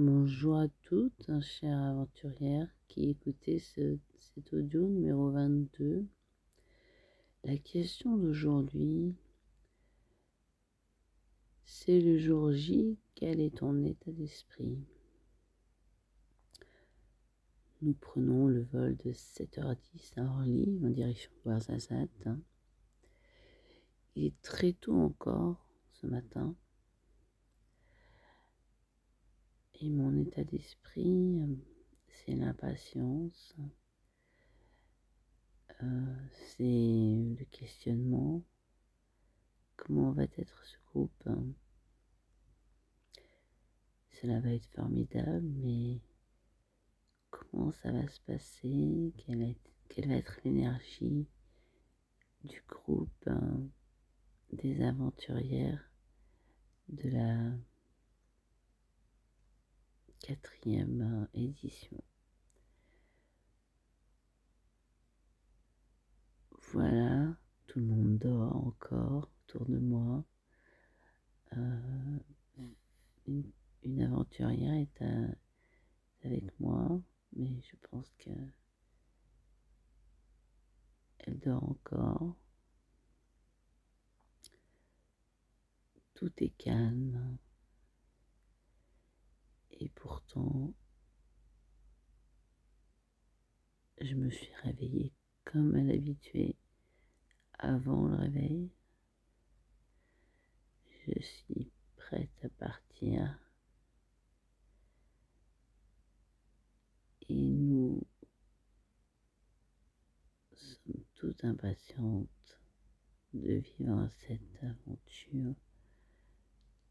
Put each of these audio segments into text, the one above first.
Bonjour à toutes, chères aventurières qui écoutez ce, cet audio numéro 22. La question d'aujourd'hui, c'est le jour J, quel est ton état d'esprit? Nous prenons le vol de 7h10 à Orly en direction de Ouarzazate. Il est très tôt encore ce matin. Et mon état d'esprit, euh, c'est l'impatience, euh, c'est le questionnement. Comment va être ce groupe hein? Cela va être formidable, mais comment ça va se passer? Quelle, va être l'énergie du groupe hein, des aventurières de la quatrième euh, édition. Voilà, tout le monde dort encore autour de moi. Euh, une, aventurière est avec moi, mais je pense que elle dort encore. Tout est calme. Et pourtant, je me suis réveillée comme à l'habitude avant le réveil. Je suis prête à partir. Et nous sommes toutes impatientes de vivre cette aventure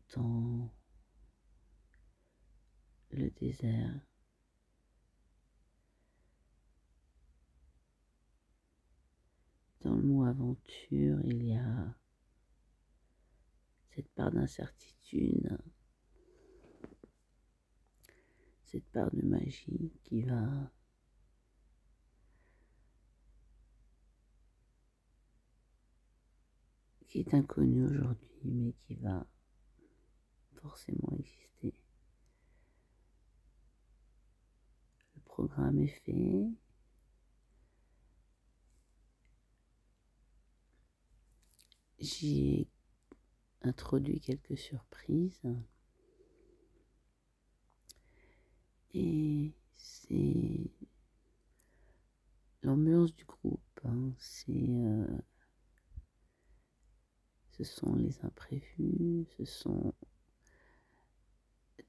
tant le désert. Dans le mot aventure, il y a cette part d'incertitude, cette part de magie qui va qui est inconnue aujourd'hui, mais qui va forcément programme est fait. J'ai introduit quelques surprises. Et c'est l'ambiance du groupe. Hein. C'est, euh, ce sont les imprévus, ce sont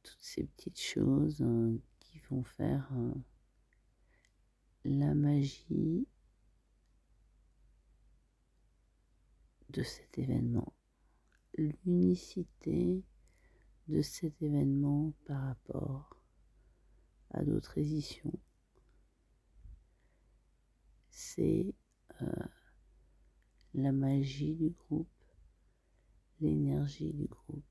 toutes ces petites choses hein, qui vont faire hein, la magie de cet événement, l'unicité de cet événement par rapport à d'autres éditions. C'est euh, la magie du groupe, l'énergie du groupe.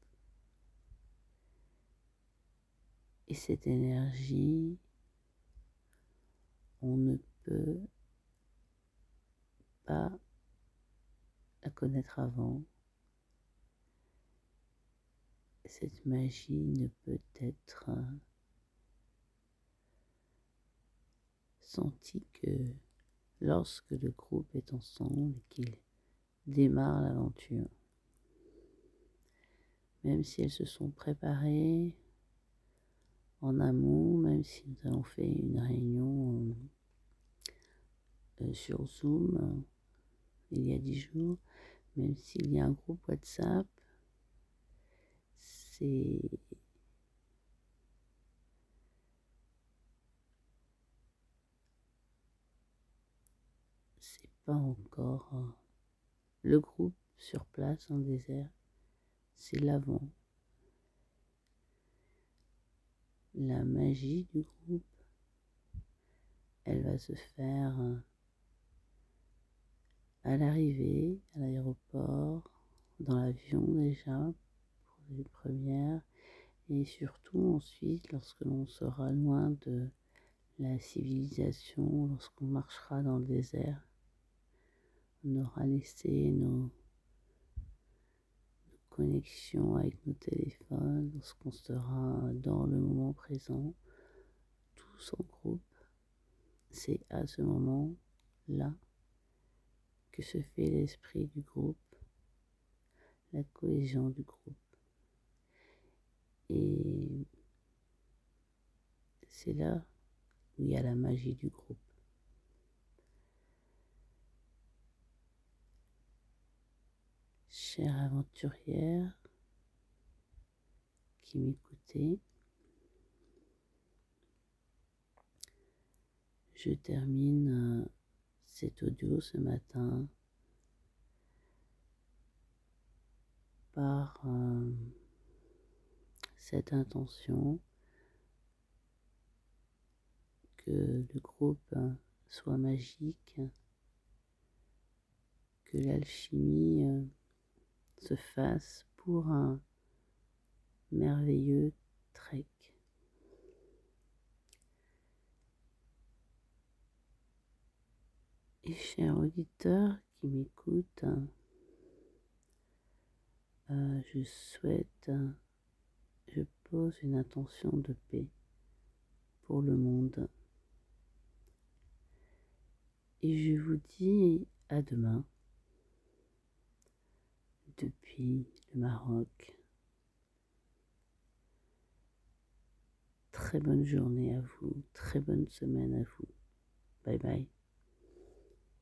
Et cette énergie, on ne peut pas la connaître avant. Cette magie ne peut être sentie que lorsque le groupe est ensemble et qu'il démarre l'aventure. Même si elles se sont préparées en amont, même si nous avons fait une réunion euh, sur Zoom euh, il y a dix jours, même s'il y a un groupe WhatsApp, c'est c'est pas encore euh, le groupe sur place en désert, c'est l'avant. La magie du groupe, elle va se faire à l'arrivée, à l'aéroport, dans l'avion déjà, pour les premières, et surtout ensuite lorsque l'on sera loin de la civilisation, lorsqu'on marchera dans le désert, on aura laissé nos, connexion avec nos téléphones, lorsqu'on sera dans le moment présent, tous en groupe, c'est à ce moment-là que se fait l'esprit du groupe, la cohésion du groupe. Et c'est là où il y a la magie du groupe. Chère aventurière qui m'écoutait, je termine euh, cet audio ce matin par euh, cette intention que le groupe soit magique, que l'alchimie euh, se fasse pour un merveilleux trek. Et chers auditeurs qui m'écoutent, euh, je souhaite, je pose une intention de paix pour le monde. Et je vous dis à demain depuis le Maroc. Très bonne journée à vous, très bonne semaine à vous. Bye bye.